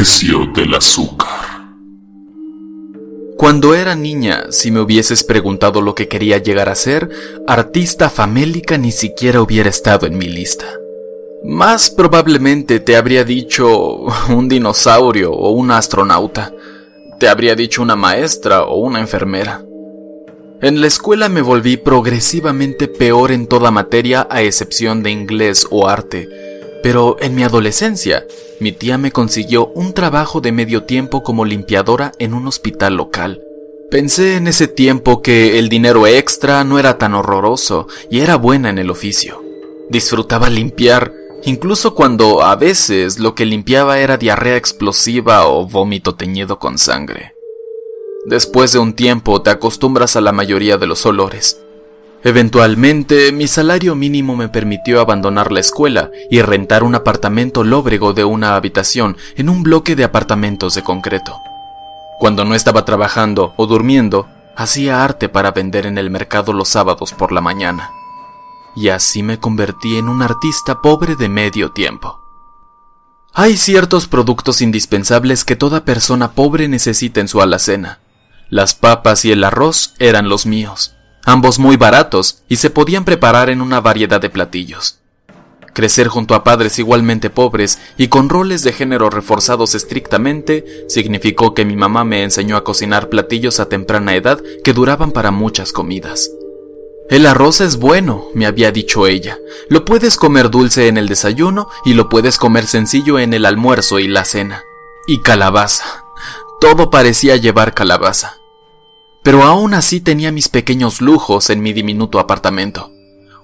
precio del azúcar. Cuando era niña, si me hubieses preguntado lo que quería llegar a ser, artista famélica ni siquiera hubiera estado en mi lista. Más probablemente te habría dicho un dinosaurio o un astronauta. Te habría dicho una maestra o una enfermera. En la escuela me volví progresivamente peor en toda materia a excepción de inglés o arte, pero en mi adolescencia mi tía me consiguió un trabajo de medio tiempo como limpiadora en un hospital local. Pensé en ese tiempo que el dinero extra no era tan horroroso y era buena en el oficio. Disfrutaba limpiar, incluso cuando a veces lo que limpiaba era diarrea explosiva o vómito teñido con sangre. Después de un tiempo te acostumbras a la mayoría de los olores. Eventualmente, mi salario mínimo me permitió abandonar la escuela y rentar un apartamento lóbrego de una habitación en un bloque de apartamentos de concreto. Cuando no estaba trabajando o durmiendo, hacía arte para vender en el mercado los sábados por la mañana. Y así me convertí en un artista pobre de medio tiempo. Hay ciertos productos indispensables que toda persona pobre necesita en su alacena. Las papas y el arroz eran los míos ambos muy baratos y se podían preparar en una variedad de platillos. Crecer junto a padres igualmente pobres y con roles de género reforzados estrictamente significó que mi mamá me enseñó a cocinar platillos a temprana edad que duraban para muchas comidas. El arroz es bueno, me había dicho ella. Lo puedes comer dulce en el desayuno y lo puedes comer sencillo en el almuerzo y la cena. Y calabaza. Todo parecía llevar calabaza pero aún así tenía mis pequeños lujos en mi diminuto apartamento.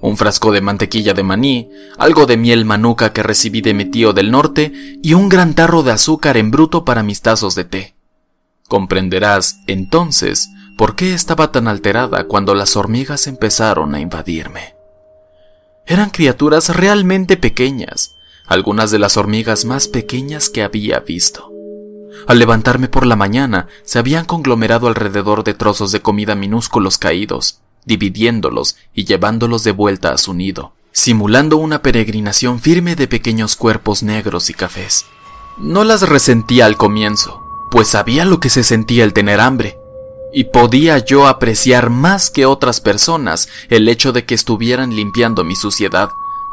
Un frasco de mantequilla de maní, algo de miel manuca que recibí de mi tío del norte y un gran tarro de azúcar en bruto para mis tazos de té. Comprenderás, entonces, por qué estaba tan alterada cuando las hormigas empezaron a invadirme. Eran criaturas realmente pequeñas, algunas de las hormigas más pequeñas que había visto. Al levantarme por la mañana, se habían conglomerado alrededor de trozos de comida minúsculos caídos, dividiéndolos y llevándolos de vuelta a su nido, simulando una peregrinación firme de pequeños cuerpos negros y cafés. No las resentía al comienzo, pues sabía lo que se sentía el tener hambre, y podía yo apreciar más que otras personas el hecho de que estuvieran limpiando mi suciedad.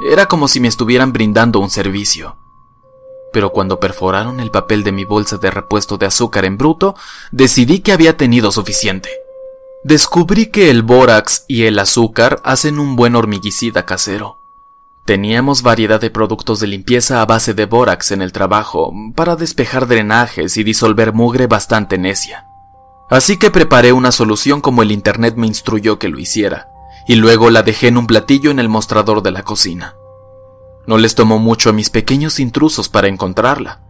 Era como si me estuvieran brindando un servicio pero cuando perforaron el papel de mi bolsa de repuesto de azúcar en bruto, decidí que había tenido suficiente. Descubrí que el bórax y el azúcar hacen un buen hormiguicida casero. Teníamos variedad de productos de limpieza a base de bórax en el trabajo, para despejar drenajes y disolver mugre bastante necia. Así que preparé una solución como el Internet me instruyó que lo hiciera, y luego la dejé en un platillo en el mostrador de la cocina. No les tomó mucho a mis pequeños intrusos para encontrarla.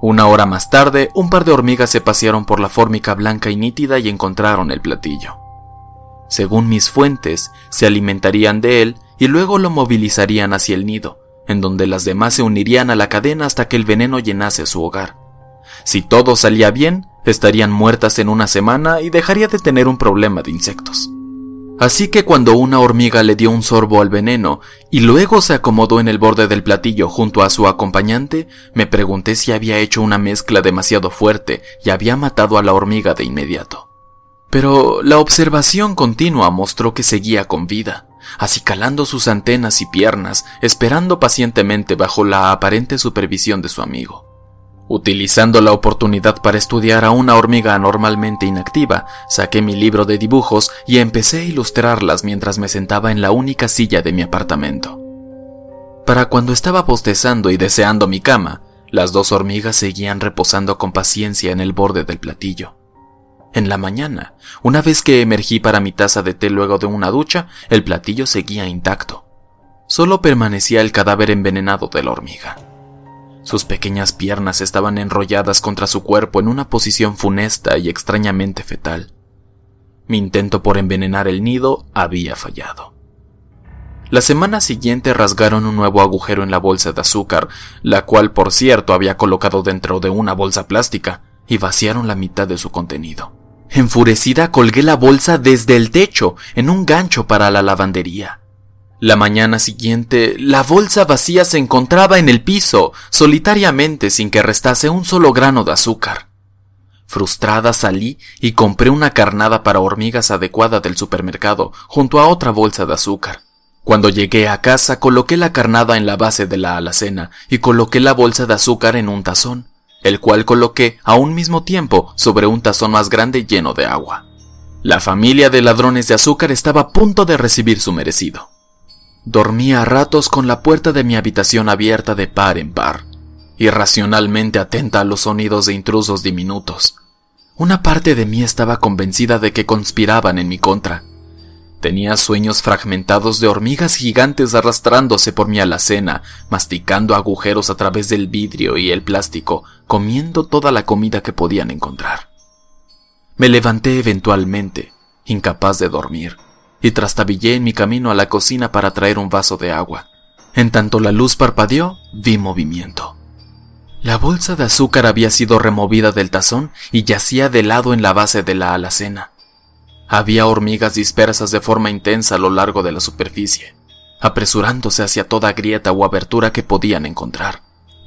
Una hora más tarde, un par de hormigas se pasearon por la fórmica blanca y nítida y encontraron el platillo. Según mis fuentes, se alimentarían de él y luego lo movilizarían hacia el nido, en donde las demás se unirían a la cadena hasta que el veneno llenase su hogar. Si todo salía bien, estarían muertas en una semana y dejaría de tener un problema de insectos. Así que cuando una hormiga le dio un sorbo al veneno y luego se acomodó en el borde del platillo junto a su acompañante, me pregunté si había hecho una mezcla demasiado fuerte y había matado a la hormiga de inmediato. Pero la observación continua mostró que seguía con vida, acicalando sus antenas y piernas, esperando pacientemente bajo la aparente supervisión de su amigo. Utilizando la oportunidad para estudiar a una hormiga anormalmente inactiva, saqué mi libro de dibujos y empecé a ilustrarlas mientras me sentaba en la única silla de mi apartamento. Para cuando estaba bostezando y deseando mi cama, las dos hormigas seguían reposando con paciencia en el borde del platillo. En la mañana, una vez que emergí para mi taza de té luego de una ducha, el platillo seguía intacto. Solo permanecía el cadáver envenenado de la hormiga. Sus pequeñas piernas estaban enrolladas contra su cuerpo en una posición funesta y extrañamente fetal. Mi intento por envenenar el nido había fallado. La semana siguiente rasgaron un nuevo agujero en la bolsa de azúcar, la cual por cierto había colocado dentro de una bolsa plástica, y vaciaron la mitad de su contenido. Enfurecida colgué la bolsa desde el techo en un gancho para la lavandería. La mañana siguiente, la bolsa vacía se encontraba en el piso, solitariamente sin que restase un solo grano de azúcar. Frustrada salí y compré una carnada para hormigas adecuada del supermercado junto a otra bolsa de azúcar. Cuando llegué a casa coloqué la carnada en la base de la alacena y coloqué la bolsa de azúcar en un tazón, el cual coloqué a un mismo tiempo sobre un tazón más grande lleno de agua. La familia de ladrones de azúcar estaba a punto de recibir su merecido. Dormía a ratos con la puerta de mi habitación abierta de par en par, irracionalmente atenta a los sonidos de intrusos diminutos. Una parte de mí estaba convencida de que conspiraban en mi contra. Tenía sueños fragmentados de hormigas gigantes arrastrándose por mi alacena, masticando agujeros a través del vidrio y el plástico, comiendo toda la comida que podían encontrar. Me levanté eventualmente, incapaz de dormir y trastabillé en mi camino a la cocina para traer un vaso de agua. En tanto la luz parpadeó, vi movimiento. La bolsa de azúcar había sido removida del tazón y yacía de lado en la base de la alacena. Había hormigas dispersas de forma intensa a lo largo de la superficie, apresurándose hacia toda grieta o abertura que podían encontrar.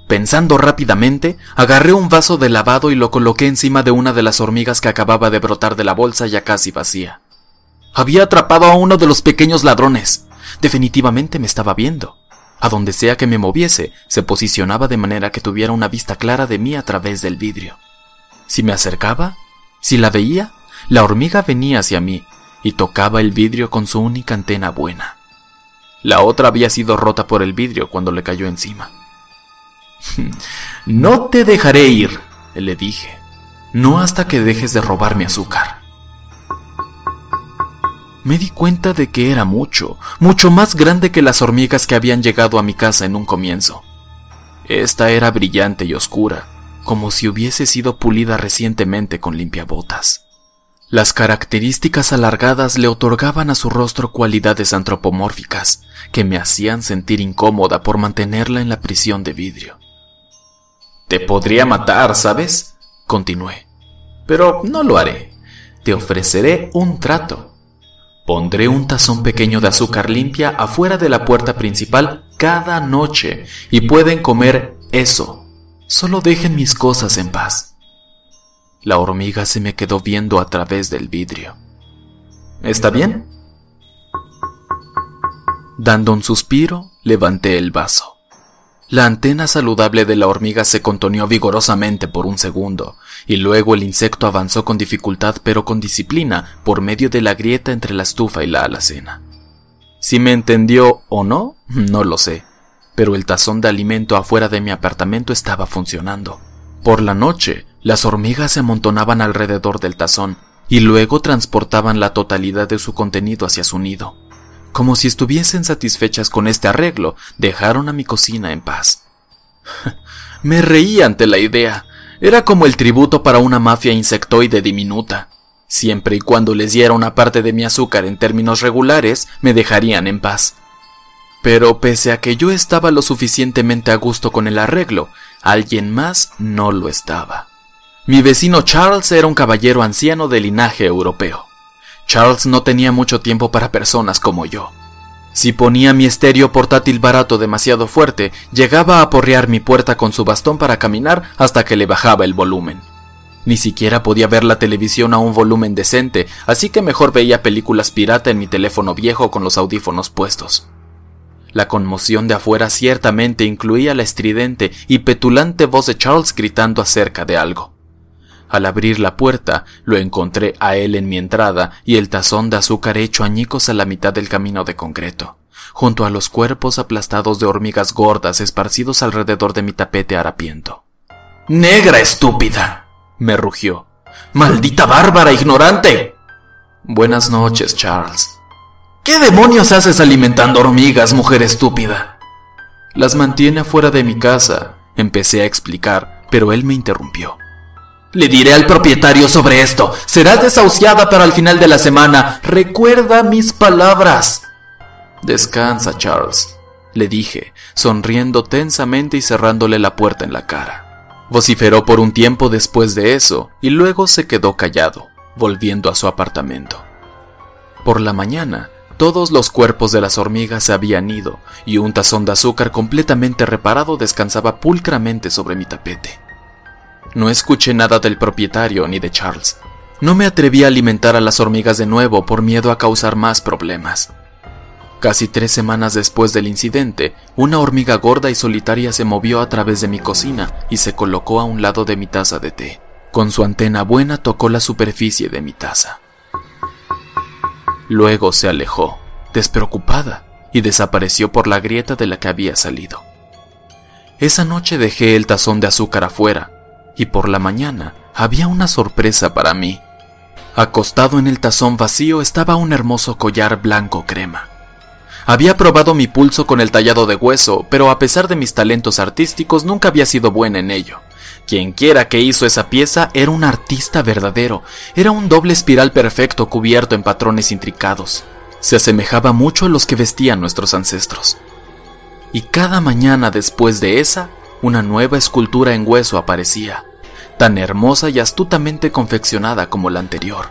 Pensando rápidamente, agarré un vaso de lavado y lo coloqué encima de una de las hormigas que acababa de brotar de la bolsa ya casi vacía. Había atrapado a uno de los pequeños ladrones. Definitivamente me estaba viendo. A donde sea que me moviese, se posicionaba de manera que tuviera una vista clara de mí a través del vidrio. Si me acercaba, si la veía, la hormiga venía hacia mí y tocaba el vidrio con su única antena buena. La otra había sido rota por el vidrio cuando le cayó encima. no te dejaré ir, le dije. No hasta que dejes de robar mi azúcar me di cuenta de que era mucho, mucho más grande que las hormigas que habían llegado a mi casa en un comienzo. Esta era brillante y oscura, como si hubiese sido pulida recientemente con limpiabotas. Las características alargadas le otorgaban a su rostro cualidades antropomórficas que me hacían sentir incómoda por mantenerla en la prisión de vidrio. Te podría matar, ¿sabes? Continué. Pero no lo haré. Te ofreceré un trato. Pondré un tazón pequeño de azúcar limpia afuera de la puerta principal cada noche y pueden comer eso. Solo dejen mis cosas en paz. La hormiga se me quedó viendo a través del vidrio. ¿Está bien? Dando un suspiro, levanté el vaso. La antena saludable de la hormiga se contoneó vigorosamente por un segundo, y luego el insecto avanzó con dificultad pero con disciplina por medio de la grieta entre la estufa y la alacena. Si me entendió o no, no lo sé, pero el tazón de alimento afuera de mi apartamento estaba funcionando. Por la noche, las hormigas se amontonaban alrededor del tazón y luego transportaban la totalidad de su contenido hacia su nido. Como si estuviesen satisfechas con este arreglo, dejaron a mi cocina en paz. Me reí ante la idea. Era como el tributo para una mafia insectoide diminuta. Siempre y cuando les diera una parte de mi azúcar en términos regulares, me dejarían en paz. Pero pese a que yo estaba lo suficientemente a gusto con el arreglo, alguien más no lo estaba. Mi vecino Charles era un caballero anciano de linaje europeo. Charles no tenía mucho tiempo para personas como yo. Si ponía mi estéreo portátil barato demasiado fuerte, llegaba a aporrear mi puerta con su bastón para caminar hasta que le bajaba el volumen. Ni siquiera podía ver la televisión a un volumen decente, así que mejor veía películas pirata en mi teléfono viejo con los audífonos puestos. La conmoción de afuera ciertamente incluía la estridente y petulante voz de Charles gritando acerca de algo. Al abrir la puerta, lo encontré a él en mi entrada y el tazón de azúcar hecho añicos a la mitad del camino de concreto, junto a los cuerpos aplastados de hormigas gordas esparcidos alrededor de mi tapete harapiento. ¡Negra estúpida! me rugió. ¡Maldita bárbara ignorante! Buenas noches, Charles. ¿Qué demonios haces alimentando hormigas, mujer estúpida? Las mantiene afuera de mi casa, empecé a explicar, pero él me interrumpió. Le diré al propietario sobre esto. Serás desahuciada para el final de la semana. Recuerda mis palabras. Descansa, Charles, le dije, sonriendo tensamente y cerrándole la puerta en la cara. Vociferó por un tiempo después de eso y luego se quedó callado, volviendo a su apartamento. Por la mañana, Todos los cuerpos de las hormigas se habían ido y un tazón de azúcar completamente reparado descansaba pulcramente sobre mi tapete. No escuché nada del propietario ni de Charles. No me atreví a alimentar a las hormigas de nuevo por miedo a causar más problemas. Casi tres semanas después del incidente, una hormiga gorda y solitaria se movió a través de mi cocina y se colocó a un lado de mi taza de té. Con su antena buena tocó la superficie de mi taza. Luego se alejó, despreocupada, y desapareció por la grieta de la que había salido. Esa noche dejé el tazón de azúcar afuera, y por la mañana había una sorpresa para mí. Acostado en el tazón vacío estaba un hermoso collar blanco crema. Había probado mi pulso con el tallado de hueso, pero a pesar de mis talentos artísticos nunca había sido buena en ello. Quienquiera que hizo esa pieza era un artista verdadero, era un doble espiral perfecto cubierto en patrones intricados. Se asemejaba mucho a los que vestían nuestros ancestros. Y cada mañana después de esa, una nueva escultura en hueso aparecía, tan hermosa y astutamente confeccionada como la anterior.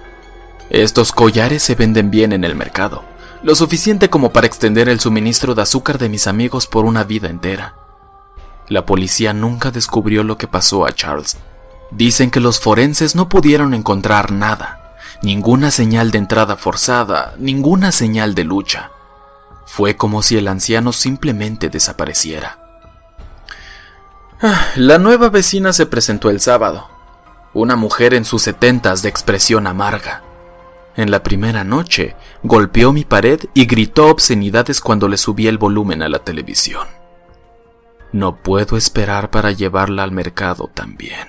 Estos collares se venden bien en el mercado, lo suficiente como para extender el suministro de azúcar de mis amigos por una vida entera. La policía nunca descubrió lo que pasó a Charles. Dicen que los forenses no pudieron encontrar nada, ninguna señal de entrada forzada, ninguna señal de lucha. Fue como si el anciano simplemente desapareciera. Ah, la nueva vecina se presentó el sábado, una mujer en sus setentas de expresión amarga. En la primera noche, golpeó mi pared y gritó obscenidades cuando le subí el volumen a la televisión. No puedo esperar para llevarla al mercado también.